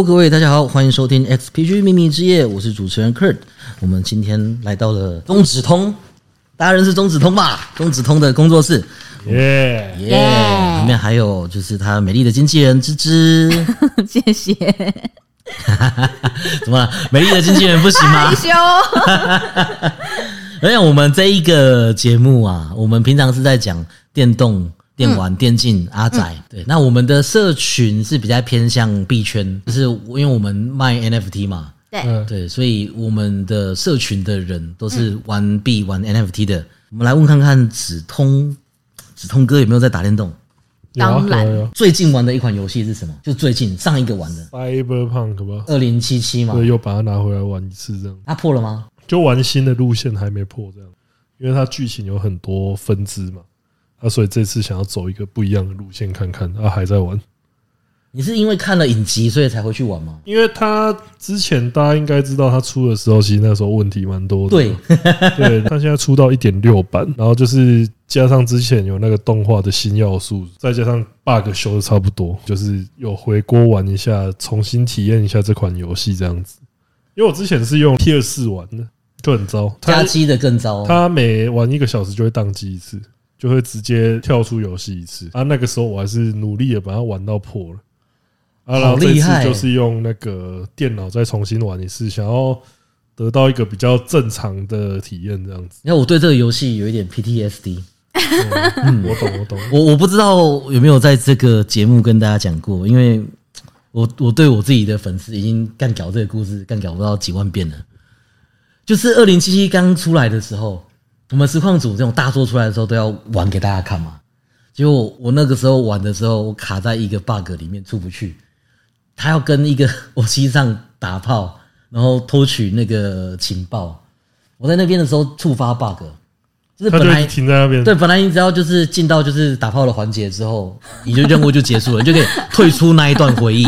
Hello，各位大家好，欢迎收听 XPG 秘密之夜，我是主持人 Kurt。我们今天来到了中指通，大家认识中指通吧？中指通的工作室，耶！耶、里面还有就是他美丽的经纪人芝芝，谢谢，怎么了？美丽的经纪人不行吗害？羞。而且我们这一个节目啊，我们平常是在讲电动、电玩、电竞、阿仔。对，那我们的社群是比较偏向币圈，就是因为我们卖 NFT 嘛，对，嗯，对，所以我们的社群的人都是玩币、玩 NFT 的。我们来问看看子通，子通哥有没有在打电动？当然。最近玩的一款游戏是什么？就最近上一个玩的。Cyberpunk 吧，二零七七嘛。对，，又把它拿回来玩一次，这样。它破了吗？就玩新的路线还没破，这样，因为它剧情有很多分支嘛，啊，所以这次想要走一个不一样的路线看看，啊，还在玩，你是因为看了影集所以才会去玩吗？因为他之前大家应该知道，他出的时候其实那时候问题蛮多的，对，对，他现在出到一点六版，然后就是加上之前有那个动画的新要素，再加上 bug 修的差不多，就是有回锅玩一下，重新体验一下这款游戏这样子。因为我之前是用 P 二四玩的，就很糟，它加机的更糟。他每玩一个小时就会宕机一次，就会直接跳出游戏一次。啊，那个时候我还是努力的把它玩到破了。啊，然后这次就是用那个电脑再重新玩一次，想要得到一个比较正常的体验，这样子。因为我对这个游戏有一点 PTSD，嗯，我懂，我懂。我我不知道有没有在这个节目跟大家讲过，因为我我对我自己的粉丝已经干搞这个故事干搞不到几万遍了。就是二零七七刚出来的时候，我们实况组这种大作出来的时候都要玩给大家看嘛。结果我那个时候玩的时候，我卡在一个 bug 里面出不去，他要跟一个 我机上打炮，然后偷取那个情报。我在那边的时候触发 bug，就是本来停在那边，对，本来你只要就是进到就是打炮的环节之后，你就任务就结束了，你就可以退出那一段回忆。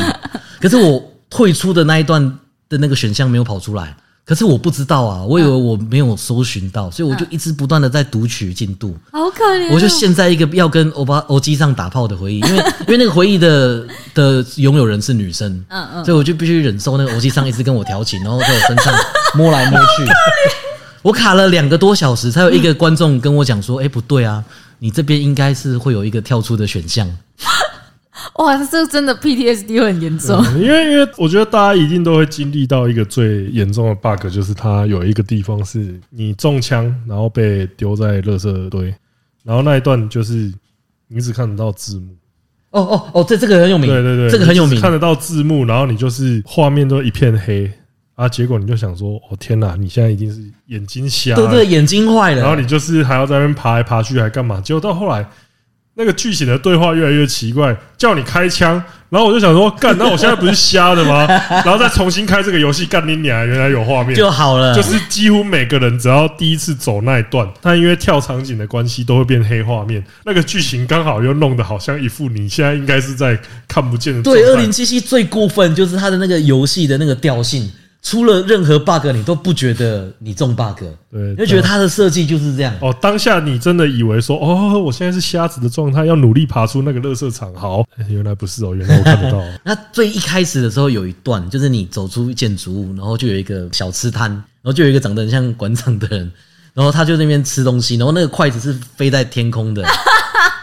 可是我退出的那一段的那个选项没有跑出来，可是我不知道啊，我以为我没有搜寻到，所以我就一直不断的在读取进度。好可怜哦。我就陷在一个要跟欧巴欧基上打炮的回忆，因为 因为那个回忆的的拥有人是女生，嗯嗯所以我就必须忍受那个欧基上一直跟我调情，然后在我身上摸来摸去。我卡了两个多小时，才有一个观众跟我讲说：“哎、不对啊，你这边应该是会有一个跳出的选项。哇，这真的 PTSD 会很严重。嗯因为因为我觉得大家一定都会经历到一个最严重的 bug，就是它有一个地方是你中枪，然后被丢在垃圾堆，然后那一段就是你只看得到字幕，哦”哦哦这这个很有名，对对对，这个很有名。看得到字幕，然后你就是画面都一片黑啊，结果你就想说，哦天哪，你现在已经是眼睛瞎了，对对，眼睛坏了。然后你就是还要在那边爬来爬去，还干嘛？结果到后来，那个剧情的对话越来越奇怪，叫你开枪，然后我就想说，干，那我现在不是瞎的吗？然后再重新开这个游戏，干你娘！原来有画面，就好了，就是几乎每个人只要第一次走那一段，他因为跳场景的关系，都会变黑画面。那个剧情刚好又弄得好像一副你现在应该是在看不见的。对，二零七七最过分就是它的那个游戏的那个调性，出了任何 bug 你都不觉得你中 bug，对你就觉得它的设计就是这样。哦，当下你真的以为说，哦，我现在是瞎子的状态，要努力爬出那个垃圾场。好，哎原来不是哦，原来我看得到。那最一开始的时候有一段，就是你走出建筑物，然后就有一个小吃摊，然后就有一个长得很像馆长的人，然后他就那边吃东西，然后那个筷子是飞在天空的，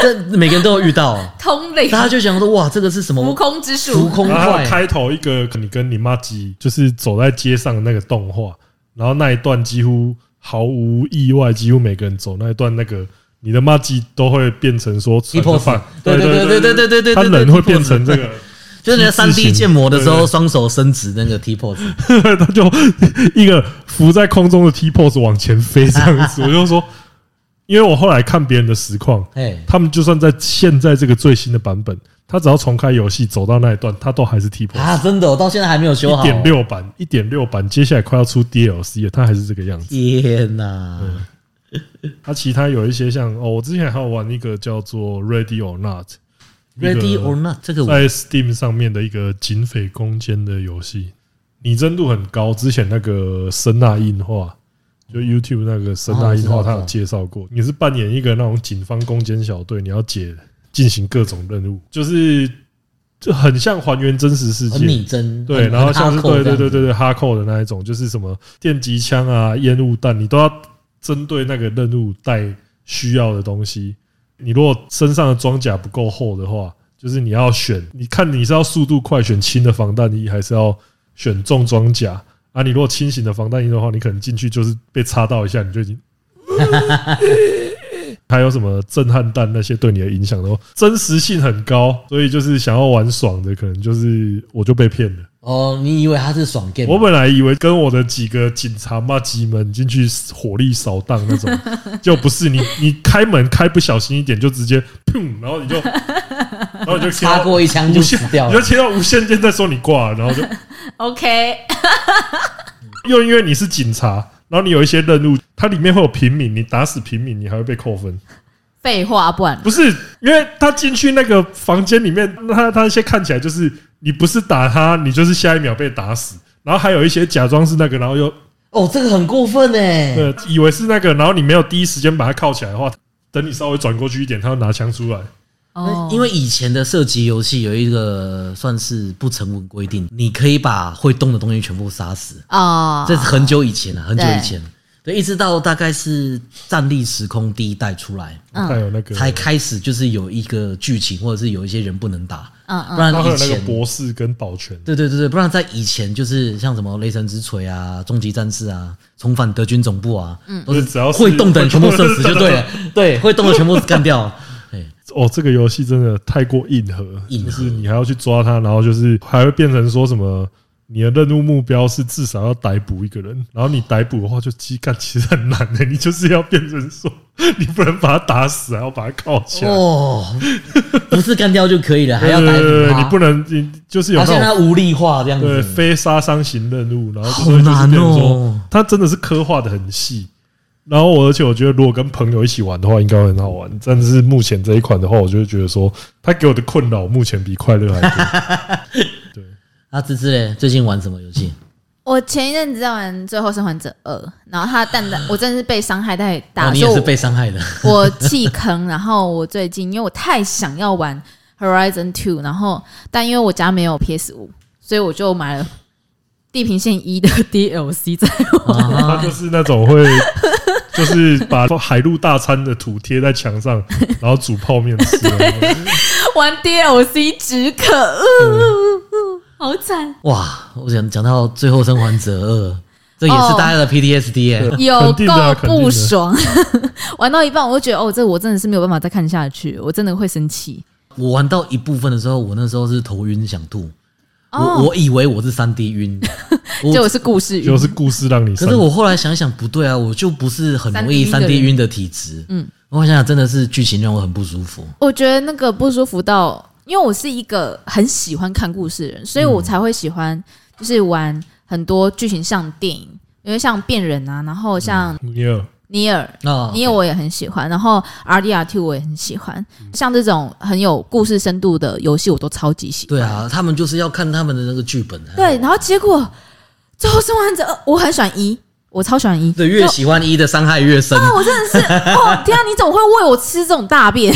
这每个人都有遇到，通灵，大家就想说哇，这个是什么？浮空之浮术，空筷？然后开头一个你跟你妈鸡，就是走在街上的那个动画，然后那一段几乎毫无意外，几乎每个人走那一段，那个你的妈鸡都会变成说 T pose，饭，对对对对对对对对，他人会变成这个，就是你在三 D 建模的时候，双手伸直那个 T pose，他就一个浮在空中的 T pose 往前飞这样子，我就说。因为我后来看别人的实况，哎，他们就算在现在这个最新的版本，他只要重开游戏走到那一段，他都还是 T pose。啊，真的，我到现在还没有修好。一点六版，一点六版，接下来快要出 DLC 了，它还是这个样子。天哪！它其他有一些像哦，我之前还有玩一个叫做 Ready or Not。Ready or not，这个我在 Steam 上面的一个警匪攻坚的游戏，拟真度很高。之前那个声纳映画，就 YouTube 那个声纳映画，哦我知道他有介绍过。你是扮演一个那种警方攻坚小队，你要解进行各种任务，就是就很像还原真实世很界。拟真，对，然后像是对对对对对哈扣的那一种，就是什么电击枪啊、烟雾弹，你都要针对那个任务带需要的东西。你如果身上的装甲不够厚的话，就是你要选，你看你是要速度快选轻的防弹衣，还是要选重装甲啊？你如果轻型的防弹衣的话，你可能进去就是被插到一下，你就已经。还有什么震撼弹那些对你的影响都真实性很高，所以就是想要玩爽的，可能就是我就被骗了。哦，你以为他是爽 game？我本来以为跟我的几个警察骂鸡们进去火力扫荡那种，就不是你，你开门开不小心一点就直接砰，然后你就，然后你就插过一枪就，死掉了。你就切到无线电再说你挂，然后就 OK，又因为你是警察，然后你有一些任务，它里面会有平民，你打死平民你还会被扣分，废话，不然不是因为他进去那个房间里面，他他一些看起来就是你不是打他，你就是下一秒被打死，然后还有一些假装是那个，然后又哦，这个很过分哎。对，以为是那个，然后你没有第一时间把他铐起来的话，等你稍微转过去一点，他要拿枪出来。哦，因为以前的射击游戏有一个算是不成文规定，你可以把会动的东西全部杀死。哦，这是很久以前了，很久以前。对，一直到大概是《战力时空》第一代出来，嗯还有那个，才开始就是有一个剧情，或者是有一些人不能打，嗯嗯不然以前。博士跟保全，对对对对，不然在以前就是像什么雷神之锤啊、终极战士啊、重返德军总部啊，嗯都是只要会动的人全部射死就对了，对，会动的全部干掉。对，哦，这个游戏真的太过硬核，硬核就是你还要去抓他，然后就是还会变成说什么。你的任务目标是至少要逮捕一个人，然后你逮捕的话就鸡干，其实很难的。你就是要变成说，你不能把他打死，还要把他铐起来，哦，不是干掉就可以了，还要逮捕他。对你不能，你就是有好那种像他无力化这样对子，非杀伤型任务，然后好难哦。它真的是刻画的很细。然后我而且我觉得，如果跟朋友一起玩的话，应该会很好玩。但是目前这一款的话，我就会觉得说，它给我的困扰目前比快乐还多。对，啊，芝芝嘞，最近玩什么游戏？我前一阵子在玩《最后生还者二》，然后他蛋蛋，我真的是被伤害太大，哦，你也是被伤害的。我弃坑，然后我最近因为我太想要玩 Horizon Two，然后但因为我家没有 PS 五，所以我就买了《地平线一》的 DLC 在玩。它就是那种会，就是把海陆大餐的图贴在墙上，然后煮泡面吃。玩 DLC 止渴，呃好惨，哇，我想讲到《最后生还者二》，这也是大家的 PTSD 有够不爽。玩到一半，我就觉得哦，这我真的是没有办法再看下去，我真的会生气。我玩到一部分的时候，我那时候是头晕想吐，哦我我以为我是三 D 晕，我结果是故事晕，就是故事让你。可是我后来想想不对啊，我就不是很容易三 D 人。晕的体质。嗯。嗯，我想想真的是剧情让我很不舒服。我觉得那个不舒服到，因为我是一个很喜欢看故事的人，所以我才会喜欢就是玩很多剧情像电影，因为像变人啊，然后像尼尔。那尼尔我也很喜欢，然后 R D R Two 我也很喜欢，像这种很有故事深度的游戏，我都超级喜欢。对啊，他们就是要看他们的那个剧本。对，然后结果《最后生还者》，我很喜欢一，我超喜欢一。对，越喜欢一的伤害越深，我真的是哦，天啊！你怎么会喂我吃这种大便？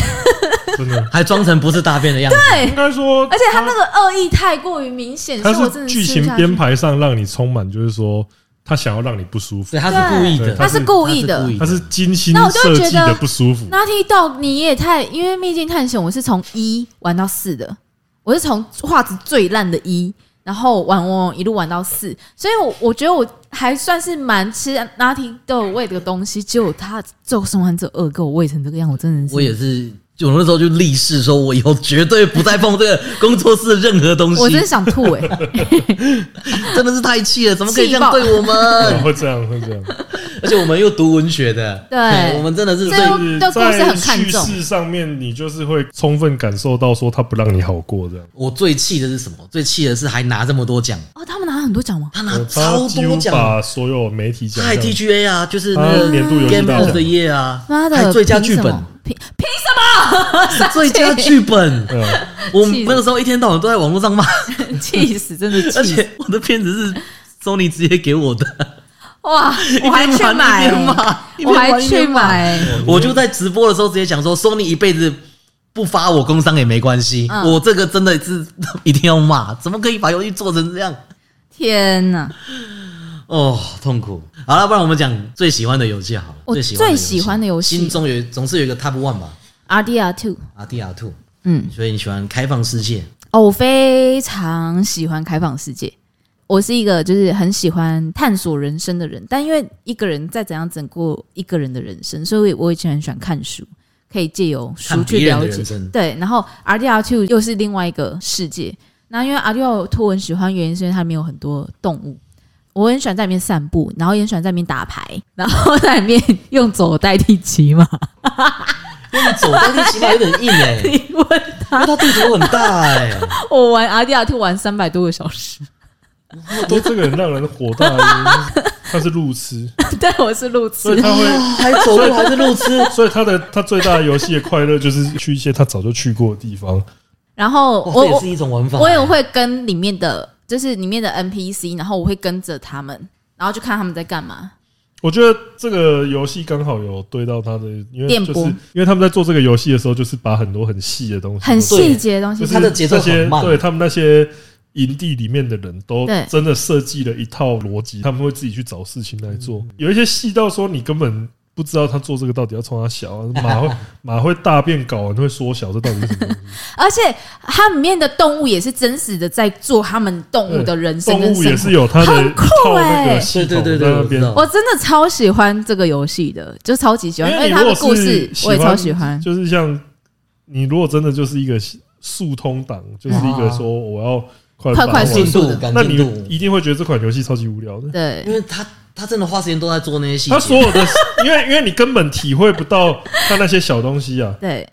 真的 还装成不是大便的样子。对应，该说，而且他那个恶意太过于明显，所它以我真的是剧情编排上让你充满，就是说他想要让你不舒服。对，，他是故意的，他是故意的。他是精心那我就觉得设计的不舒服。Naughty Dog，你也太……因为《秘境探险》我是从一玩到四的，我是从画质最烂的一，然后玩玩玩一路玩到四，所以我我觉得我还算是蛮吃 Naughty Dog 喂的东西，结果他《最后生还者二》给我喂成这个样，我真的是我也是，就我那时候就立誓说，我以后绝对不再碰这个工作室的任何东西。我真的想吐哎、真的是太气了，怎么可以这样对我们？会这样，会这样。而且我们又读文学的，对我们真的是这最又对故事很看重在叙事上面，你就是会充分感受到说他不让你好过这样。我最气的是什么？最气的是还拿这么多奖，哦，他们拿了很多奖吗？他拿呃超多奖，把所有媒体奖他还项 TGA 啊，就是那他个年度游戏 Game 大奖 the Year 啊，妈的，还最佳剧本凭什么，凭凭什么？最佳剧本。我那个时候一天到晚都在网络上骂，气死，真的 而气死！且我的片子是 Sony 直接给我的，哇，我还去买我还去买，我就在直播的时候直接讲说，Sony 一辈子不发我工伤也没关系，嗯我这个真的是一定要骂，怎么可以把游戏做成这样？天哪！哦，痛苦。好了，不然我们讲最喜欢的游戏好了。我最喜欢的最喜欢的游戏心中有总是有一个 Top One 吧 R D R Two，，R D R Two。嗯，所以你喜欢开放世界，哦，我非常喜欢开放世界。我是一个就是很喜欢探索人生的人，但因为一个人再怎样整过一个人的人生，所以我以前很喜欢看书，可以借由书去了解。对，然后 R D R Two 又是另外一个世界。那因为 R D R Two 我很喜欢，原因是因为它里面有很多动物，我很喜欢在里面散步，然后也很喜欢在里面打牌，然后在里面用走代替骑马。因为走但是起码有点硬哎、因你问为它地图很大哎、我玩 R D R Two 玩三百多个小时，都这个很让人火大他是路痴，对，我是路痴。所以他会，还走路还是路痴，所以他的他最大的游戏的快乐就是去一些他早就去过的地方。然后，我也是一种玩法。我也会跟里面的，就是里面的 NPC，然后我会跟着他们，然后就看他们在干嘛。我觉得这个游戏刚好有对到他的，因为就是电波因为他们在做这个游戏的时候，就是把很多很细的东西，很细节的东西。就，是它的节奏些很慢。对他们那些营地里面的人都真的设计了一套逻辑，他们会自己去找事情来做，有一些细到说你根本。不知道他做这个到底要冲他小、啊，马会 马会大便搞完会缩小，这到底是什么？而且它里面的动物也是真实的在做他们动物的人生动。物也是有它的很酷套那欸个系统对对对在那边对我。我真的超喜欢这个游戏的，就超级喜欢，因为它的故事我也超喜欢。就是像你如果真的就是一个速通党，就是一个说我要快快速速的赶那你，一定会觉得这款游戏超级无聊的。对因对，为他他真的花时间都在做那些细节。他所有的，因为因为你根本体会不到他那些小东西啊。对，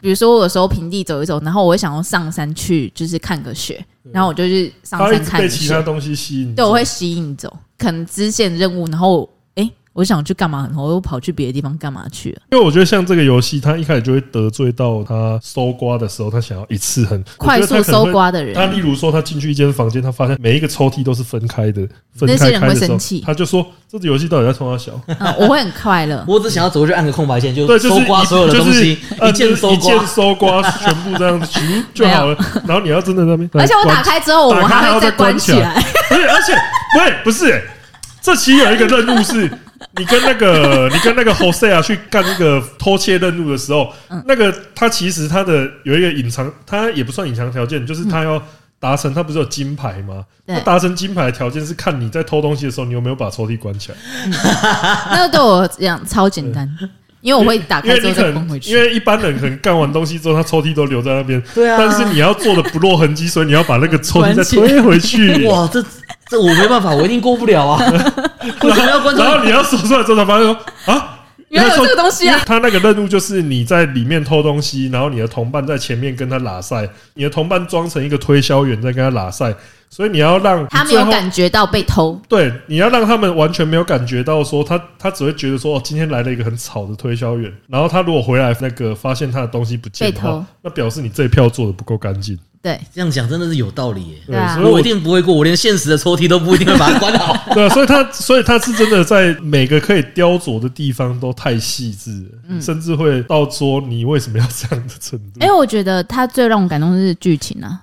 比如说我有时候平地走一走，然后我会想要上山去，就是看个雪，然后我就去上山看其他雪。东西吸引，对，我会吸引走，可能支线任务，然后诶，我想去干嘛，我又跑去别的地方干嘛去了，因为我觉得像这个游戏，他一开始就会得罪到他搜刮的时候，他想要一次很快速搜。刮的人他例，如说，他进去一间房间，他发现每一个抽屉都是分开的，分那些人开开的时候会生气，他就说：“这个游戏到底在冲他小？”嗯，我会很快乐。我只想要走过去按个空白键，就对，就是搜刮所有的东西，就是呃一键搜刮一键。搜刮，全部这样子就好了。然后你要真的在那边，而且我打开之后，我打开还要再关关起起来。不是，而且不是不是、欸，这其实有一个任务是，你跟那个 你跟那个 Jose 啊去干那个偷窃任务的时候，嗯那个他其实他的有一个隐藏，他也不算隐藏条件，就是他要达成，他不是有金牌吗？他达成金牌的条件是看你在偷东西的时候，你有没有把抽屉关起来。那个对我讲超简单，因为我会打开之后再关回，去。因为一般人可能干完东西之后，他抽屉都留在那边，对啊，但是你要做的不落痕迹，所以你要把那个抽屉再推回去。哇，这这我没办法，我一定过不了啊！为什么要关注然？后你要说出来之后，才发现说啊，原来有这个东西啊他那个任务就是你在里面偷东西，然后你的同伴在前面跟他拉赛，你的同伴装成一个推销员在跟他拉赛，所以你要让他没有感觉到被偷，对，你要让他们完全没有感觉到说他他只会觉得说哦，今天来了一个很吵的推销员，然后他如果回来那个发现他的东西不见的话被偷，那表示你这一票做的不够干净。对，这样讲真的是有道理耶。对啊所以我一定不会过，我连现实的抽屉都不一定会把它关好。对啊，所以他所以他是真的在每个可以雕琢的地方都太细致甚至会到说你为什么要这样的程度？因为我觉得他最让我感动的是剧情啊，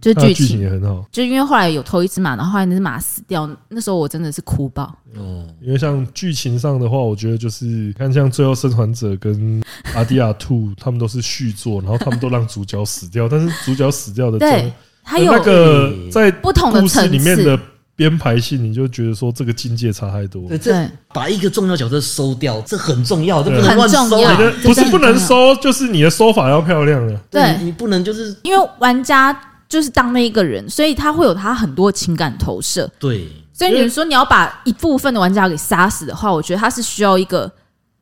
就是剧情情，也很好，就因为后来有偷一只马，然后后来那只马死掉，那时候我真的是哭爆。哦，因为像剧情上的话，我觉得就是看像《最后生还者》跟 《阿迪亚兔》，他们都是续作，然后他们都让主角死掉，但是主角死掉的对中，还有那个在不同的故事层次里面的，编排性，你就觉得说这个境界差太多。对，把一个重要角色收掉，这很重要，这不能乱收很重要啊你！的不是不能收，就是你的收法要漂亮了。对你你不能就是因为玩家就是当那一个人，所以他会有他很多情感投射。对。所以你说你要把一部分的玩家给杀死的话，我觉得他是需要一个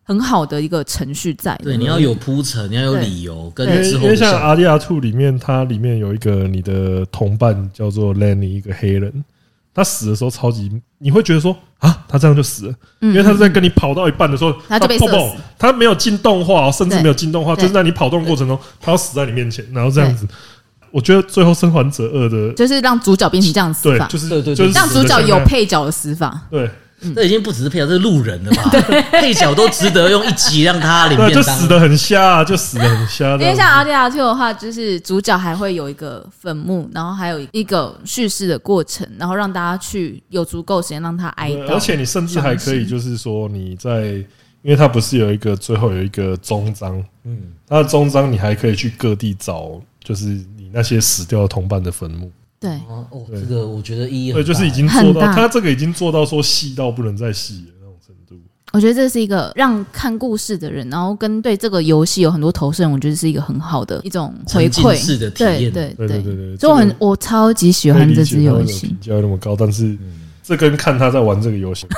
很好的一个程序在的。对，你要有铺陈，你要有理由跟因为之因为像《。阿迪亚兔》里面，它里面有一个你的同伴叫做 Lenny，一个黑人，他死的时候超级，你会觉得说啊，他这样就死了，嗯，因为他是在跟你跑到一半的时候，他就被他没有进动画哦，甚至没有进动画，就是在你跑动过程中，他要死在你面前，然后这样子。我觉得最后《生还者二》的就是让主角变成这样的死法，，对就是对对对就是让主角有配角的死法。对，这已经不只是配角，这是路人了吧？配角都值得用一集让他领对，便当。就死的很瞎啊，就死的很瞎。因为像 R D R Two 的话，就是主角还会有一个坟墓，然后还有一个叙事的过程，然后让大家去有足够时间让他哀悼。而且你甚至还可以，就是说你在，因为它不是有一个最后有一个终章，嗯，它的终章你还可以去各地找，就是你那些死掉的同伴的坟墓。对，哦，哦这个我觉得意义对，很大。就是已经做到，他这个已经做到说细到不能再细的那种程度。我觉得这是一个让看故事的人，然后跟对这个游戏有很多投射人，我觉得是一个很好的一种回馈。式的体验。对对对对对对，所以我很我超级喜欢这支游戏。评。价那么高，但是嗯。这跟看他在玩这个游戏，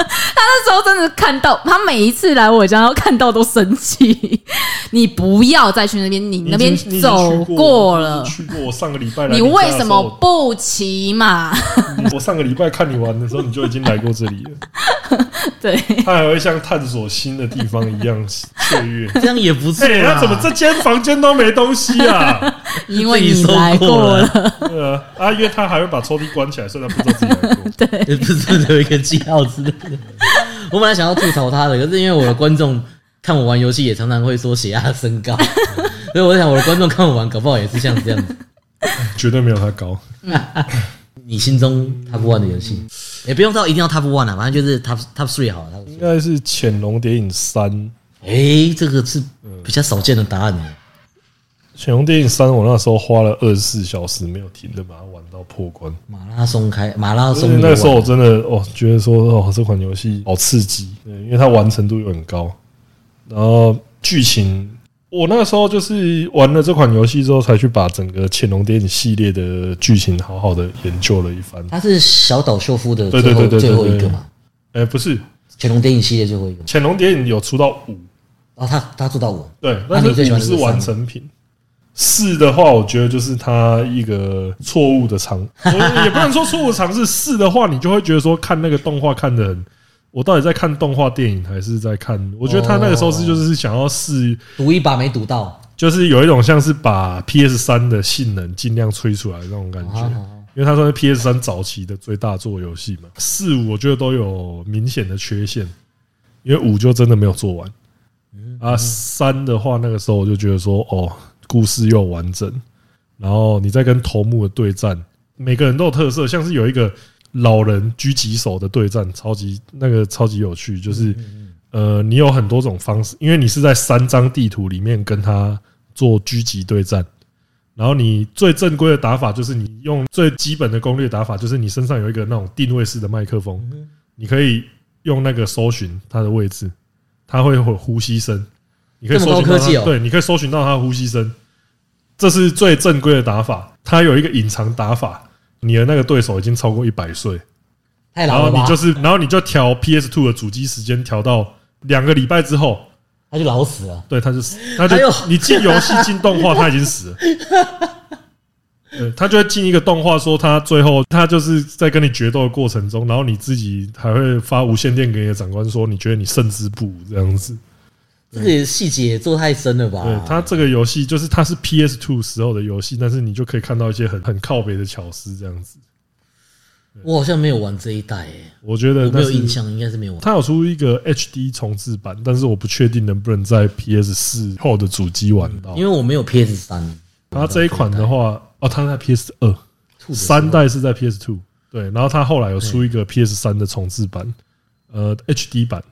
那时候真的看到他每一次来我家，然后看到都生气。你不要再去那边，你那边走去过了你，去过。我上个礼拜来你为什么不骑马？我上个礼拜看你玩的时候，你就已经来过这里了。对，他还会像探索新的地方一样雀跃。这样也不错。那怎么这间房间都没东西啊？因为你来过过了了。对啊，啊，因为他还会把抽屉关起来，所以他不知道自己来过。也不是有一个记号之类的。我本来想要吐槽他的，可是因为我的观众看我玩游戏也常常会说血压升高，所以我在想我的观众看我玩，搞不好也是像这样子。绝对没有他高。你心中他不玩的游戏，也不用到一定要 top one 啊，反正就是 top top three 好了。top 应 three 该是《潜龙谍影三》。《哎，这个是比较少见的答案呢。潜龙谍影三》我那时候花了二十四小时没有停的把它玩到破关。马拉松开马拉所松游玩，那时候我真的哦，觉得说哦，这款游戏好刺激，对，因为它完成度又很高，然后剧情，我那个时候就是玩了这款游戏之后，才去把整个《潜龙谍影》系列的剧情好好的研究了一番。它是小岛秀夫的对最后对对对对对最后一个嘛，哎，不是，《潜龙谍影系列最后一个。潜龙谍影》有出到五，啊，他他出到我，对，那你最喜欢的是是完成品。四的话，我觉得就是它一个错误的尝，我 也不能说错误尝试。四的话，你就会觉得说看那个动画看的很，我到底在看动画电影还是在看？我觉得他那个时候是就是想要试，赌一把没赌到，就是有一种像是把 PS 三的性能尽量吹出来的那种感觉。啊因为它算是 PS 三早期的最大作游戏嘛，四五我觉得都有明显的缺陷，因为五就真的没有做完。啊，三的话那个时候我就觉得说，哦，故事又完整，然后你再跟头目的对战，每个人都有特色，像是有一个老人狙击手的对战，超级那个超级有趣，就是呃，你有很多种方式，因为你是在三张地图里面跟他做狙击对战。然后你最正规的打法就是你用最基本的攻略打法，就是你身上有一个那种定位式的麦克风，你可以用那个搜寻他的位置，他会有呼吸声，你可以搜寻到对，你可以搜寻到他的呼吸声，这是最正规的打法。它有一个隐藏打法，你的那个对手已经超过一百岁，然太老了吧？后你就是，然后你就调 PS Two 的主机时间调到两个礼拜之后，他就老死了。对，他就死，他就哎呦你进游戏进动画，他已经死了。对，他就会进一个动画，说他最后他就是在跟你决斗的过程中，然后你自己还会发无线电给你的长官说，你觉得你胜之不武这样子。这个细节也做太深了吧？对它这个游戏就是它是 PS Two 时候的游戏，但是你就可以看到一些很很靠北的巧思这样子。我好像没有玩这一代诶，我觉得没有印象，应该是没有玩。它有出一个 HD 重置版，但是我不确定能不能在 PS 四后的主机玩到。因为我没有 PS 三。它这一款的话，哦，它在 PS 二。兔的时候三代是在 PS Two，对，然后它后来有出一个 PS 三的重置版，呃，HD 版，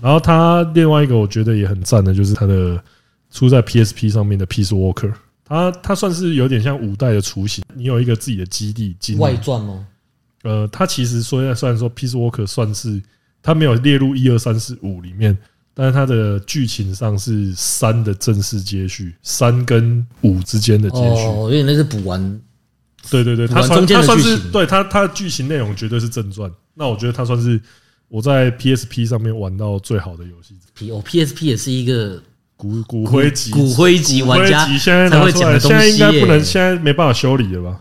然后它另外一个我觉得也很赞的，就是它的出在 PSP 上面的 Peace Walker，它它算是有点像五代的雏形，你有一个自己的基地经外传吗？呃，它其实说虽然说 Peace Walker 算是它没有列入一二三四五里面，但是它的剧情上是三的正式接续，三跟五之间的接续。哦，有点那是补完。对对对，补它中间的它算是剧情对它它的剧情内容绝对是正传。那我觉得它算是我在 PSP 上面玩到最好的游戏。P 哦，PSP 也是一个骨骨灰级骨灰级玩家才会拿出来，讲的东西现在应该不能，现在没办法修理了吧？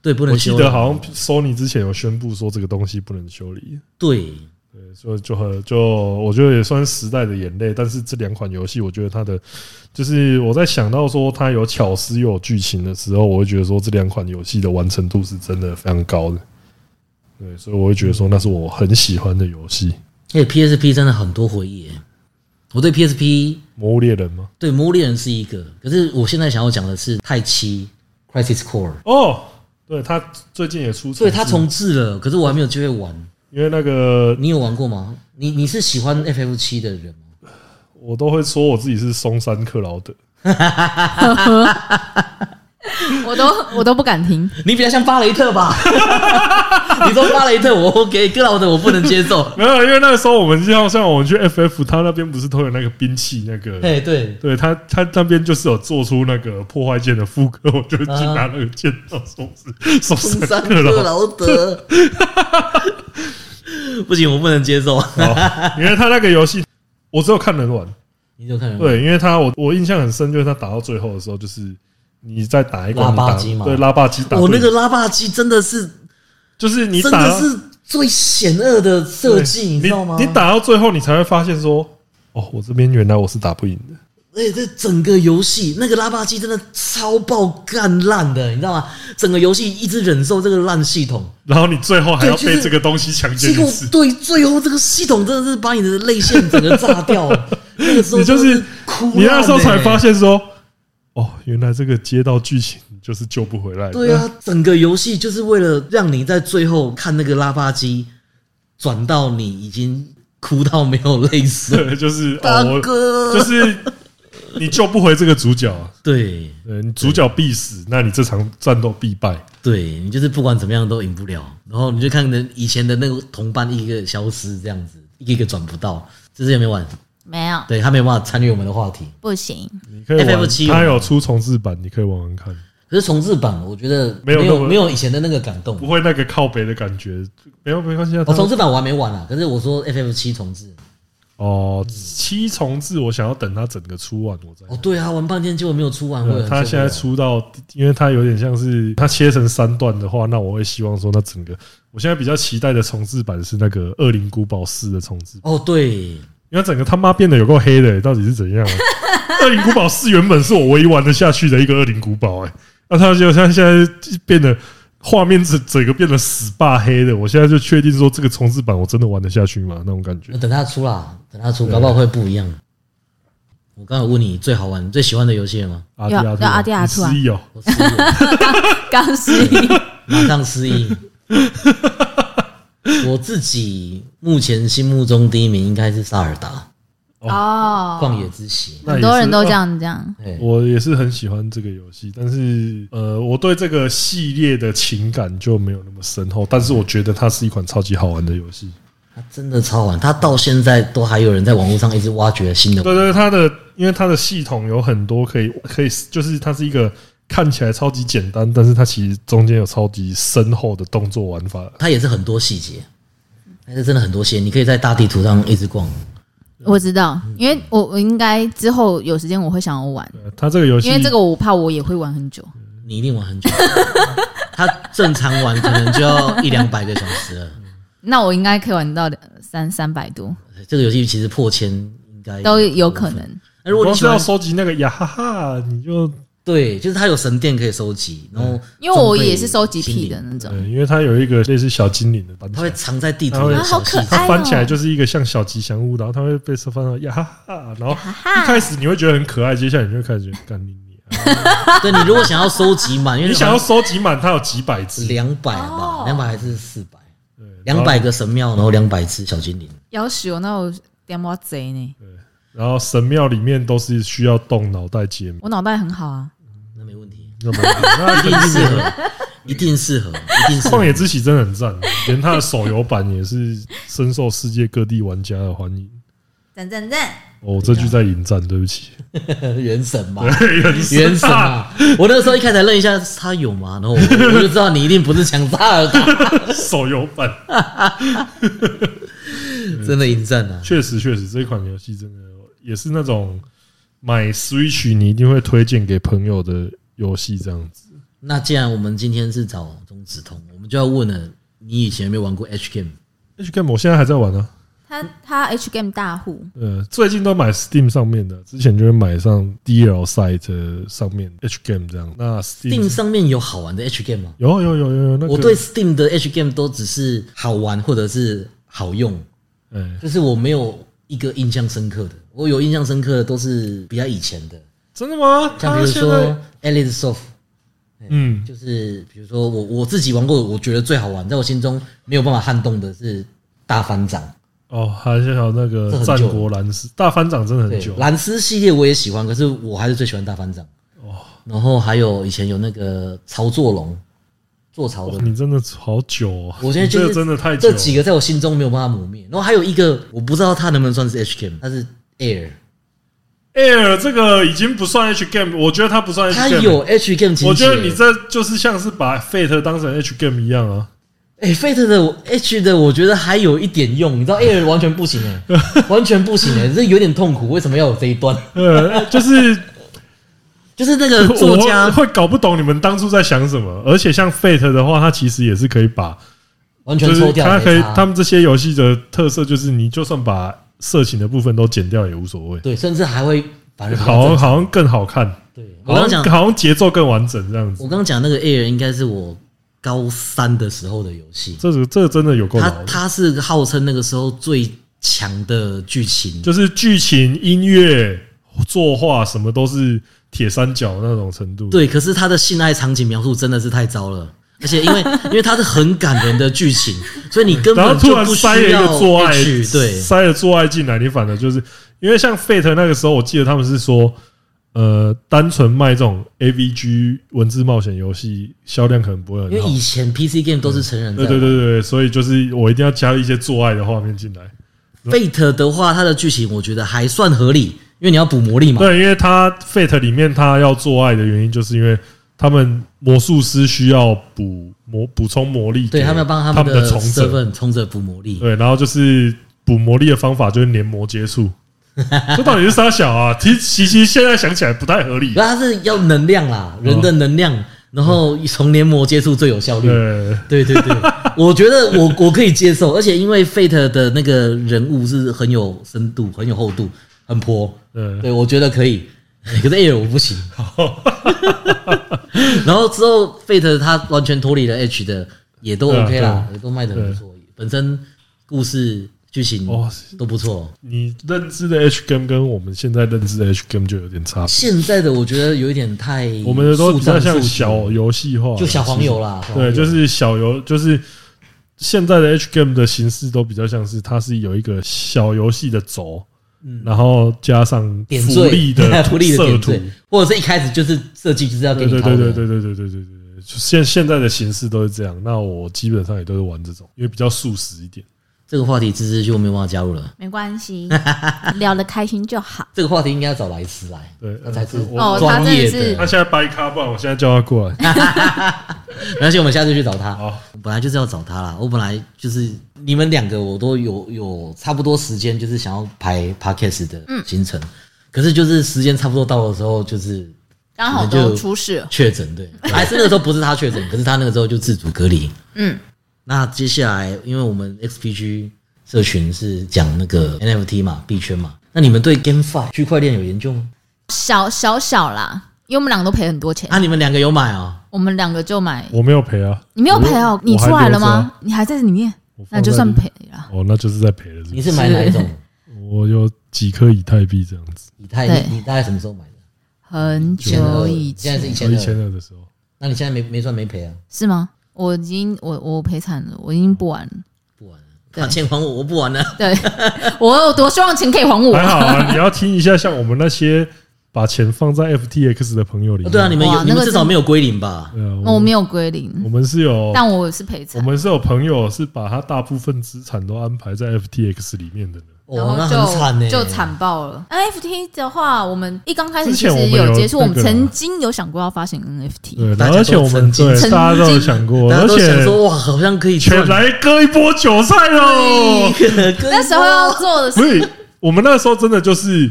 对，不我记能修理得好像 Sony 之前有宣布说这个东西不能修理。对，对，所以就很就我觉得也算时代的眼泪。但是这两款游戏，我觉得它的就是我在想到说它有巧思又有剧情的时候，我会觉得说这两款游戏的完成度是真的非常高的。对，所以我会觉得说那是我很喜欢的游戏，《而且 PSP 真的很多回忆耶。我对 PSP 魔物猎人》吗？对《魔物猎人》是一个，可是我现在想要讲的是《太七 Crisis Core》，哦，对他最近也出，所以它重置了，可是我还没有机会玩。因为那个你有玩过吗？你你是喜欢 FF 七的人吗？我都会说我自己是松山克劳德，我都我都不敢听。你比较像巴雷特吧？你说巴雷特，我 OK，克劳德我不能接受。没有，因为那个时候我们像像我们去 FF，他那边不是都有那个兵器那个。哎，对，对他，他那边就是有做出那个破坏剑的副歌，我就去拿那个剑到松是松中山山克克劳劳德，不行，我不能接受。哦，因为他那个游戏我只有看人玩，你就看人，对，因为他我我印象很深，就是他打到最后的时候，就是你再打一个拉霸机嘛对拉霸机打我那个拉霸机真的是，就是你真打到的是最险恶的设计，你知道吗？你打到最后，你才会发现说，哦，我这边原来我是打不赢的。而且这整个游戏那个拉霸机真的超爆干烂的，你知道吗？整个游戏一直忍受这个烂系统，然后你最后还要被这个东西强奸结果一次，对最后这个系统真的是把你的泪腺整个炸掉，那个时候你就是哭欸，你那时候才发现说，哦，原来这个接到剧情就是救不回来。对啊，整个游戏就是为了让你在最后看那个拉巴机转到你已经哭到没有泪水，就是大哦，哥，就是你救不回这个主角啊，对对你主角必死，那你这场战斗必败。对，你就是不管怎么样都赢不了，然后你就看着以前的那个同伴一个个消失，这样子一个一个转不到，这是有没有玩？没有，对他没有办法参与我们的话题。不行。你可以玩 FF7 它有出重置版，你可以玩玩看，可是重置版我觉得没有没有没有以前的那个感动不。会那个靠北的感觉。没有没关系啊，哦，重置版我还没玩啊，可是我说 FF 七重置。哦七重置，我想要等它整个出完我再哦，对啊，玩半天结果没有出完，我也呃，很它现在出到，因为它有点像是它切成三段的话，那我会希望说，那整个我现在比较期待的重置版是那个《恶灵古堡四》的重置，哦，对，因为它整个他妈变得有够黑的、到底是怎样、啊？《恶灵古堡四》原本是我唯一玩得下去的一个恶灵古堡，哎，那他就像现在变得画面整整个变得死霸黑的，我现在就确定说这个重置版我真的玩得下去吗？那种感觉。等他出啦，等他出，搞不好会不一样。我刚才问你最好玩、最喜欢的游戏了吗？阿迪亚要要阿迪亚出啊失忆哦，失忆，马上失忆。我自己目前心目中第一名应该是萨尔达哦，旷野之息。那也是很多人都这哦样这样。对，我也是很喜欢这个游戏，但是呃，我对这个系列的情感就没有那么深厚。但是我觉得它是一款超级好玩的游戏。它真的超玩，它到现在都还有人在网络上一直挖掘新的。对对，它的因为它的系统有很多可以可以，就是它是一个看起来超级简单，但是它其实中间有超级深厚的动作玩法。它也是很多细节，但是真的很多细节，你可以在大地图上一直逛。我知道，因为我我应该之后有时间我会想要玩，呃它这个游戏因为这个我怕我也会玩很久。你一定玩很久，它正常玩可能就要一两百个小时了。那我应该可以玩到三三百多，这个游戏其实破千应该都有可。能。那如果你光是要，收集那个呀哈哈，你就对，就是它有神殿可以收集，然后因为我也是收集癖的那种，呃，因为它有一个类似小精灵的它会。藏在地图好可。爱它翻起来就是一个像小吉祥物，然后它会被翻到呀哈哈，然后一开始你会觉得很可爱，接下来你就会开始觉得干你 对你如果想要收集满，因为你想要收集满它有几百只，两百吧哦，两百还是四百？对两百，个神庙，然后两百只小精灵。要求那我点毛贼呢？对然后神庙里面都是需要动脑袋解谜，我脑袋很好啊，那么那一定适合，一定适合，一定适合旷。野之息真的很赞，连它的手游版也是深受世界各地玩家的欢迎。赞赞赞！哦，这句在引战，对不起，原神嘛，原神原神嘛。我那个时候一开始还愣一下，他有吗？然后我我就知道你一定不是抢萨尔达，手游版真的引战啊！确实确实这款游戏真的也是那种买 Switch 你一定会推荐给朋友的游戏，这样子。那既然我们今天是找中子通，我们就要问了，你以前有没有玩过 H game？H game 我现在还在玩啊，他他 H game 大户，呃，最近都买 Steam 上面的，之前就会买上 DL Site 上面 H Game 这样。那 Steam Steam 上面有好玩的 H game 吗？有有有有有那个，我对 Steam 的 H game 都只是好玩或者是好用，嗯，就是我没有一个印象深刻的。我有印象深刻的都是比较以前的，真的吗？像比如说 Elite Soft，嗯，就是比如说我我自己玩过，我觉得最好玩，在我心中没有办法撼动的是大翻掌。哦，还有那个战国蓝斯大翻掌真的很对久，，蓝斯系列我也喜欢，可是我还是最喜欢大翻掌。哦，然后还有以前有那个操作龙，做曹的哇，你真的好久哦！我现在就是你这真的太久了，这几个在我心中没有办法磨灭。然后还有一个我不知道它能不能算是 H game，它是 Air，Air 这个已经不算 H Game，我觉得它不算 H 它。有 H game 情节。我觉得你这就是像是把 Fate 当成 H Game 一样啊。哎、Fate 的我 H 的，我觉得还有一点用，你知道 Air 完全不行哎、完全不行哎、这有点痛苦。为什么要有这一段？呃，就是 就是那个作我家会搞不懂你们当初在想什么。而且像 Fate 的话，它其实也是可以把，完全抽掉，它可以他们这些游戏的特色就是，你就算把色情的部分都剪掉也无所谓，对，甚至还会反正好像好像更好看，对，我刚刚讲，好像节奏更完整这样子。我。刚刚讲那个 Air 应该是我高三的时候的游戏，这是这个真的有够它老的，它是号称那个时候最强的剧情，就是剧情、音乐、作画什么都是铁三角那种程度。对，可是他的性爱场景描述真的是太糟了，而且因为 因为它是很感人的剧情，所以你根然后突然本就不需塞了一个要做爱 H，，对塞了做爱进来，你反而就是因为像 Fate 那个时候，我记得他们是说，呃，单纯卖这种 AVG 文字冒险游戏销量可能不会很因为好。以前 PC game 都是成人在对玩。对对对，所以就是我一定要加一些做爱的画面进来。Fate 的话，它的剧情我觉得还算合理，因为你要补魔力嘛。对，因为他 Fate 里面他要做爱的原因，就是因为他们魔术师需要补魔补充魔力对，他们要帮他们的从者。身份冲着补魔力。对，然后就是补魔力的方法就是黏膜接触。这到底是啥小啊？其其实现在想起来不太合理。然后它是要能量啦，人的能量，然后从黏膜接触最有效率。对，对对对，我觉得我我可以接受，而且因为 Fate 的那个人物是很有深度、很有厚度、很泼，对，对我觉得可以。可是 Air 我不行。然后之后 Fate 它完全脱离了 H 的，也都 OK 啦，对也都卖的很不错，本身故事剧情哦都不错。你认知的 H game 跟我们现在认知的 H game 就有点差别。现在的我觉得有一点太我们的都比较像小游戏化，就小黄油啦。对，就是小游，就是现在的 H game 的形式都比较像是它是有一个小游戏的轴，然后加上福点缀利的 福利的，点缀，或者是一开始就是设计就是要给对对对对对对对对对对对，现现在的形式都是这样。那我基本上也都是玩这种，因为比较速食一点。这个话题芝芝就没有办法加入了。没关系，聊得开心就好。这个话题应该要找莱斯来，对那才是我哦他专业真的是他现在掰咖，不然我现在叫他过来。没关系，我们下次去找他。好，我本来就是要找他啦，我本来就是你们两个我都有有差不多时间，就是想要排 podcast 的行程，可是就是时间差不多到的时候，就是刚好就出事了，确诊，对，还是那个时候不是他确诊，可是他那个时候就自主隔离。嗯，那接下来，因为我们 XPG 社群是讲那个 NFT 嘛，币圈嘛，那你们对 GameFi 区块链有研究吗？小小小啦，因为我们两个都赔很多钱，啊，你们两个有买啊？我们两个就买。我没有赔啊，你没有赔哦我，你出来了吗啊？你还在里面，那就算赔了。哦，那就是在赔了是不是。你是买哪一种？我有几颗以太币这样子，以太？对你你大概什么时候买的？很久以前现在是一千一千二，的时候，那你现在没没算没赔啊？是吗？我已经我我赔惨了，我已经不玩了。不玩了，对把钱还我，我不玩了。对我有多希望钱可以还我还好啊。你要听一下，像我们那些把钱放在 FTX 的朋友里面，哦对啊，你们有你们哇那个真至少没有归零吧？对啊，我没有归零，我们是有，但我是赔我惨，们是有朋友是把他大部分资产都安排在 FTX 里面的呢。哦，那然后很惨呢，就就惨爆了。NFT 的话，我们一刚开始之其实前我们有接触，我们曾经有想过要发行 NFT，对，而且我们对大家都有想过，而且说哇，好像可以赚全来割一波韭菜喽。那那时候要做的是，我们那时候真的就是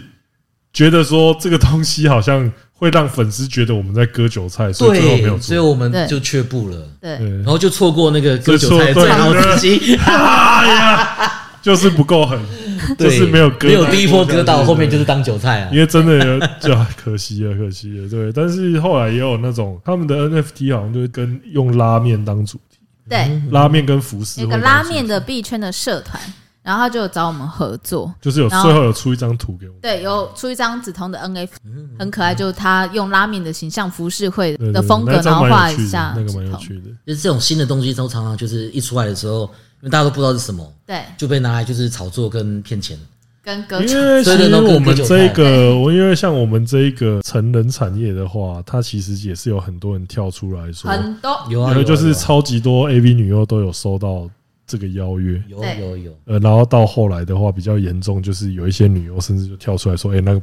觉得说这个东西好像会让粉丝觉得我们在割韭菜，所以最后没有对，所以做。我们就却步了，对，然，后就错过那个割韭菜最好的时机。哎呀，就是不够狠，就对，是没有割，没有第一波割到，对后面就是当韭菜啊因。为真的有就可惜了，可惜了，对。但是后来也有那种他们的 NFT 好像就是跟用拉面当主题，对，拉面跟服饰有会当主题个拉面的币圈的社团，然后他就有找我们合作，就是有最后有出一张图给我们，对，有出一张紫铜的 NFT，很可爱，就是他用拉面的形象服饰会的风格，然后画一下那个蛮，有趣的。就是这种新的东西，都常常就是一出来的时候，因为大家都不知道是什么，对，就被拿来就是炒作跟骗钱。跟歌因手，为其实所以呢我们这一割个，我因为像我们这一个成人产业的话，它其实也是有很多人跳出来说，很多。有啊，就是超级多 AV 女优都有收到这个邀约，有有有，呃，然后到后来的话比较严重，就是有一些女优甚至就跳出来说，哎，那个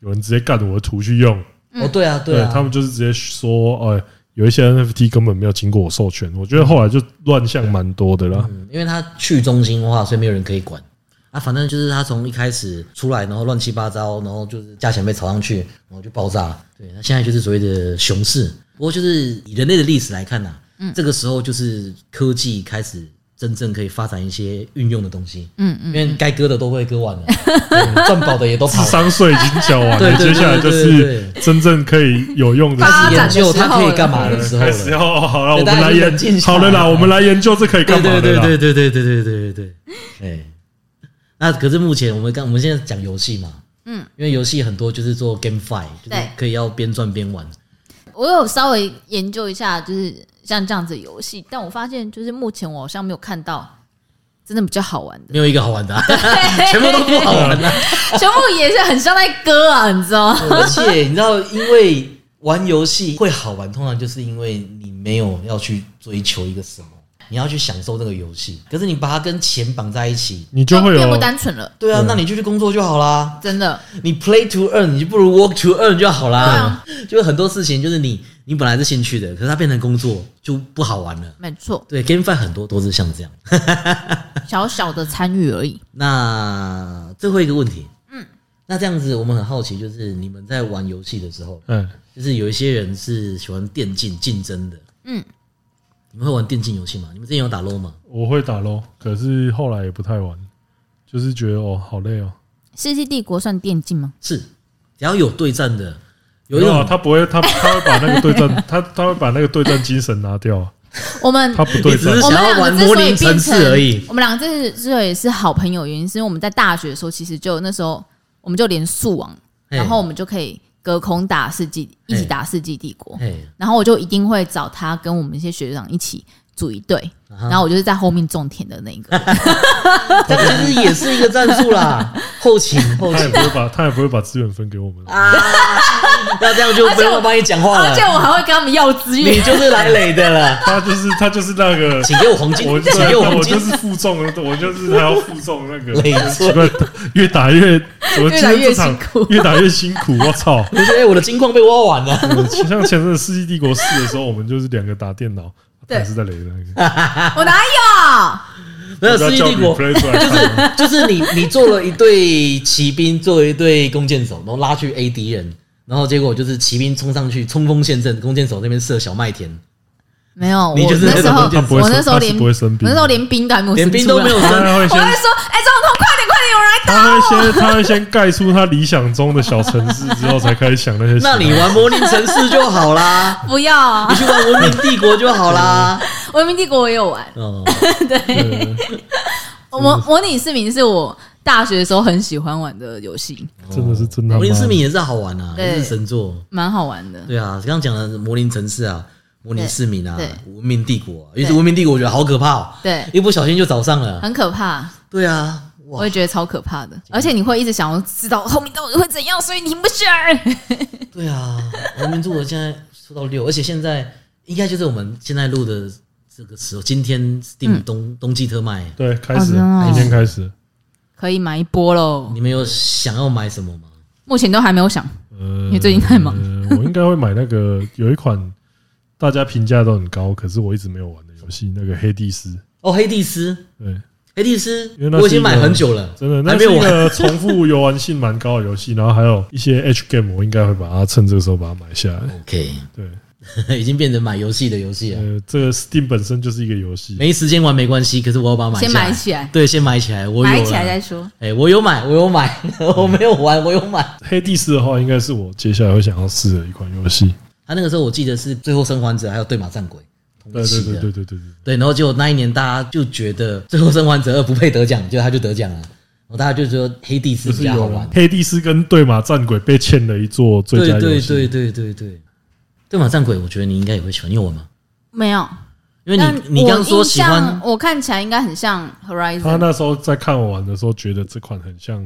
有人直接干我的图去用，哦对啊啊，对他们就是直接说，呃，有一些 NFT 根本没有经过我授权，我觉得后来就乱象蛮多的啦。嗯，因为它去中心化，所以没有人可以管。啊，反正就是他从一开始出来，然后乱七八糟，然后就是价钱被炒上去，然后就爆炸。对，那现在就是所谓的熊市。不过就是以人类的历史来看呐、嗯，这个时候就是科技开始真正可以发展一些运用的东西。嗯嗯，因为该割的都会割完了，对 赚饱的也都智跑了。商税已经缴完了，对对对接下来就对是对真正可以有用的发展研究它可以干嘛的时候了。要好了，我们来研静下来好了啦，我们来研究这可以对干嘛。对对对对对对对对对对，哎，那可是目前我们刚我们现在讲游戏嘛，嗯，因为游戏很多就是做 GameFi，就是对可以要边赚边玩。我有稍微研究一下，就是像这样子的游戏，但我发现就是目前我好像没有看到真的比较好玩的，没有一个好玩的、啊，全部都不好玩的、啊。全部也是很像在割啊，你知道吗？而且你知道，因为玩游戏会好玩，通常就是因为你没有要去追求一个什么，你要去享受这个游戏。可是你把它跟钱绑在一起，你就会变不有单纯了，对啊，那你就去工作就好啦。真的。你 play to earn，你就不如 work to earn 就好啦。啊就是很多事情，就是你你本来是兴趣的，可是它变成工作就不好玩了。没错，对，GameFi 很多都是像这样。小小的参与而已。那最后一个问题，嗯，那这样子我们很好奇，就是你们在玩游戏的时候，嗯，就是有一些人是喜欢电竞竞争的，嗯，你们会玩电竞游戏吗？你们之前有打 LO 吗？我会打 LO，可是后来也不太玩，就是觉得哦好累哦。世纪帝国算电竞吗？是，只要有对战的，有一没有啊，种他不会，他他会把那个对战，他他会把那个对战精神拿掉啊，我们他不对战你只是。我们想要玩两个之所以模拟城变成市而已我们两个之所以是好朋友，原因是因为我们在大学的时候，其实就那时候我们就连宿网，嘿然后我们就可以隔空打世纪，一起打世纪帝国。然后我就一定会找他跟我们一些学长一起组一队，然后我就是在后面种田的那一个。这其实也是一个战术啦，后勤后勤他也不会把他也不会把资源分给我们，啊，那这样就不用帮你讲话了。而且，我还会跟他们要资你源。就是来垒的了，他就是他就是那个，请给我黄金，我请给我黄金。我就，是负重，我就是还要负重那个，没错。奇怪，越打越怎么今越打越天这场辛苦。越打越辛苦，我操！我觉得哎我的金矿被挖完了。像前阵子《世纪帝国四》的时候，我们就是两个打电脑，他对。是在雷的那个。我哪有？没有世纪帝国，replay 出来。看 就是你你做了一队骑兵，做了一队弓箭手，然后拉去 A 敌人，然后结果就是骑兵冲上去冲锋陷阵，弓箭手那边射小麦田，没有，我你就是那时候我那时候连那时候连兵都还没有连兵都没有 我会说：“哎，总统，快点，快点，有人来打他会先他会先盖出他理想中的小城市之后，才开始想那些。那你玩模拟城市就好啦，不要。啊你！去玩文明帝国就好啦。文明帝国我也有玩，哦，对。我模模拟市民是我大学的时候很喜欢玩的游戏，真的是真他妈魔灵市民也是好玩啊，对。也是神作。蛮好玩的。对啊，刚刚讲的魔灵城市啊，模拟市民啊对，文明帝国啊，尤其是文明帝国，我觉得好可怕哦，对，一不小心就找上了。很可怕，对啊，哇我也，觉得超可怕的，而且你会一直想要知道后面到底会怎样，所以你停不下来。对啊，文明帝国现在说到六，而且现在应该就是我们现在录的这个时候，今天 Steam 冬冬季特卖，对，开始哦哦。明天开始，可以买一波喽，你们有想要买什么吗？目前都还没有想，呃，因为最近太忙。呃 我应该会买那个有一款大家评价都很高，可是我一直没有玩的游戏，那个黑帝斯。哦，黑帝斯，对，黑帝斯我已经买很久了，真的，那是一还没有玩。个 重复游玩性蛮高的游戏，然后还有一些 H game，我应该会把它趁这个时候把它买下来。OK，对，已经变成买游戏的游戏了。呃，这个 Steam 本身就是一个游戏，没时间玩没关系，可是我要把它买先买起来，对，先买起来。我有买起来再说。哎、我有买，我有买，我没有玩，我有买。黑帝斯的话，应该是我接下来会想要试的一款游戏。他那个时候我记得是《最后生还者》还有《对马战鬼》同对对一期的对对对对对，对，然后结果那一年大家就觉得《最后生还者二》不配得奖，结果他就得奖了。然后大家就说黑帝斯比较好玩。黑帝斯跟对马战鬼被欠了一座最佳游戏。对对对对对对，对马战鬼，我觉得你应该也会喜欢，你有玩吗？没有，因为你你刚刚说喜欢，我看起来应该很像 Horizon 他那时候在看我玩的时候，觉得这款很像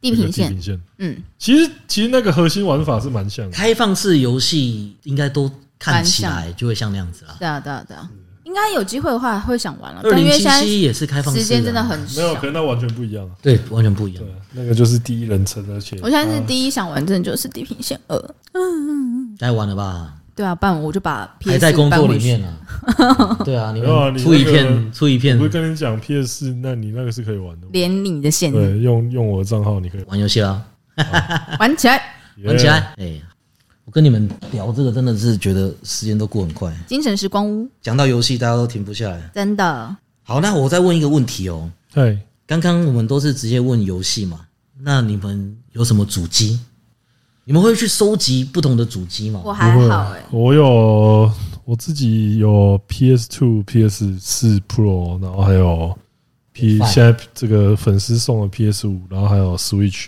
地地平线，平线。嗯，其实其实那个核心玩法是蛮像的。开放式游戏，应该都看起来就会像那样子啦。对啊对啊对啊，应该有机会的话会想玩了，二零七但因为现在七也是开放时间真的很没有，少可。能那完全不一样啊。对，完全不一样对。啊，那个就是第一人称，而且我现在是第一想玩，真的就是地平线二。该玩了吧？对啊，不然我就把 PS 还在工作里面啊。对啊，你没有啊们出一片出一片我会跟你讲 PS 四，那你那个是可以玩的。连你的线对，用用我的账号你可以玩游戏啦，玩起来，玩起。来。哎，我跟你们聊这个真的是觉得时间都过很快，精神时光屋讲到游戏大家都停不下来。真的好，那我再问一个问题哦。对，刚刚我们都是直接问游戏嘛，那你们有什么主机？你们会去收集不同的主机吗？我还好哎、我有我自己有 PS Two、PS 四 Pro，然后还有 P 快现在这个粉丝送的 PS 五，然后还有 Switch，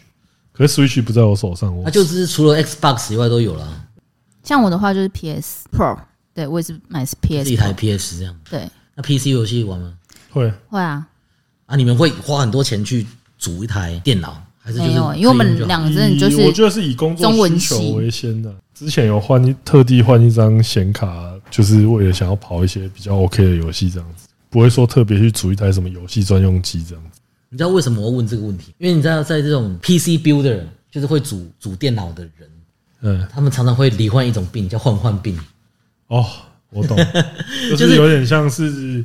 可是 Switch 不在我手上，我那就是除了 Xbox 以外都有了，像我的话就是 PS Pro，对我也是买是 PS 一台 Pro，PS 这样。对，那 PC 游戏玩吗？会会啊，啊，你们会花很多钱去组一台电脑，还是就是没有，因为我们两个真的就以我是觉得是以工作中文需求系为先的。之前有换一特地换一张显卡，就是为了想要跑一些比较 OK 的游戏这样子，不会说特别去组一台什么游戏专用机这样子。你知道为什么我问这个问题？因为你知道，在这种 PC builder，就是会组组电脑的人，嗯，他们常常会罹患一种病，叫换换病。哦，我懂，就是有点像是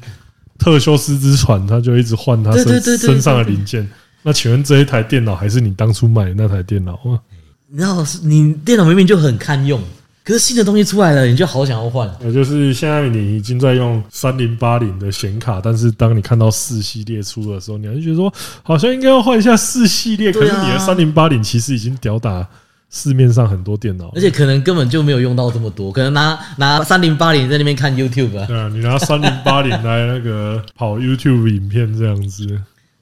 特修斯之船，他就一直换他身身上的零件。那请问这一台电脑还是你当初买的那台电脑吗？你知道，你电脑明明就很堪用，可是新的东西出来了，你就好想要换。呃，就是现在你已经在用三零八零的显卡，但是当你看到四系列出的时候，你还是觉得说好像应该要换一下四系列。可是你的三零八零其实已经吊打市面上很多电脑，而且可能根本就没有用到这么多，可能拿拿三零八零在那边看 YouTube 啊，对啊，你拿三零八零来那个跑 YouTube 影片这样子，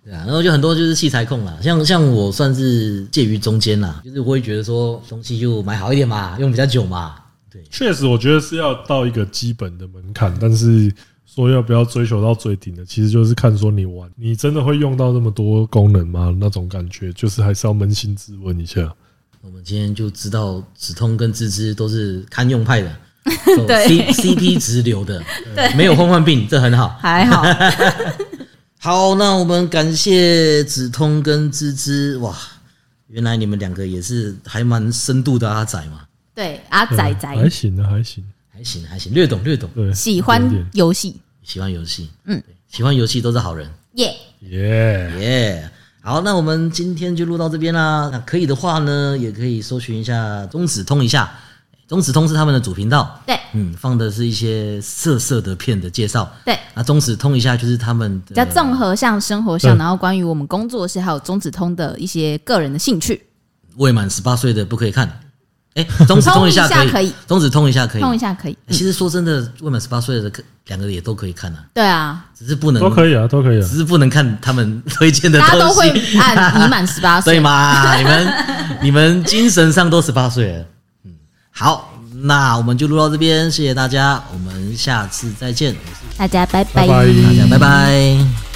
对啊，然后就很多就是器材控啦，像像我算是介于中间啦，就是我会觉得说东西就买好一点嘛，用比较久嘛，对，确实我觉得是要到一个基本的门槛，但是。说要不要追求到最顶的，其实就是看说你玩，你真的会用到那么多功能吗？那种感觉，就是还是要扪心自问一下。我们今天就知道止痛跟芝芝都是堪用派的，C C P 直流的，对没有换换病，这很好。还好，好，那我们感谢子通跟芝芝，哇，原来你们两个也是还蛮深度的阿仔嘛，对阿仔仔。还仔行啊，还行。还行还行，略懂略懂，对，喜欢游戏，喜欢游戏，嗯，喜欢游戏都是好人，耶、耶，耶、好，那我们今天就录到这边啦。那可以的话呢，也可以搜寻一下中指通一下，中指通是他们的主频道，对嗯，放的是一些色色的片的介绍。对，啊中指通一下就是他们比较的综合像生活上，然后关于我们工作室还有中子通的一些个人的兴趣，未满十八岁的不可以看。哎，中指通一下可以，中指通一下可以。通一下可以。欸其实说真的，未满十八岁的可两个也都可以看啊，对啊，只是不能都可以啊，都可以啊只。是不能看他们推荐的大家都会西。按你满十八对岁，嘛？你们你们精神上都十八岁了。嗯，好，那我们就录到这边，谢谢大家，我们下次再见，大家拜。拜拜。大家拜拜。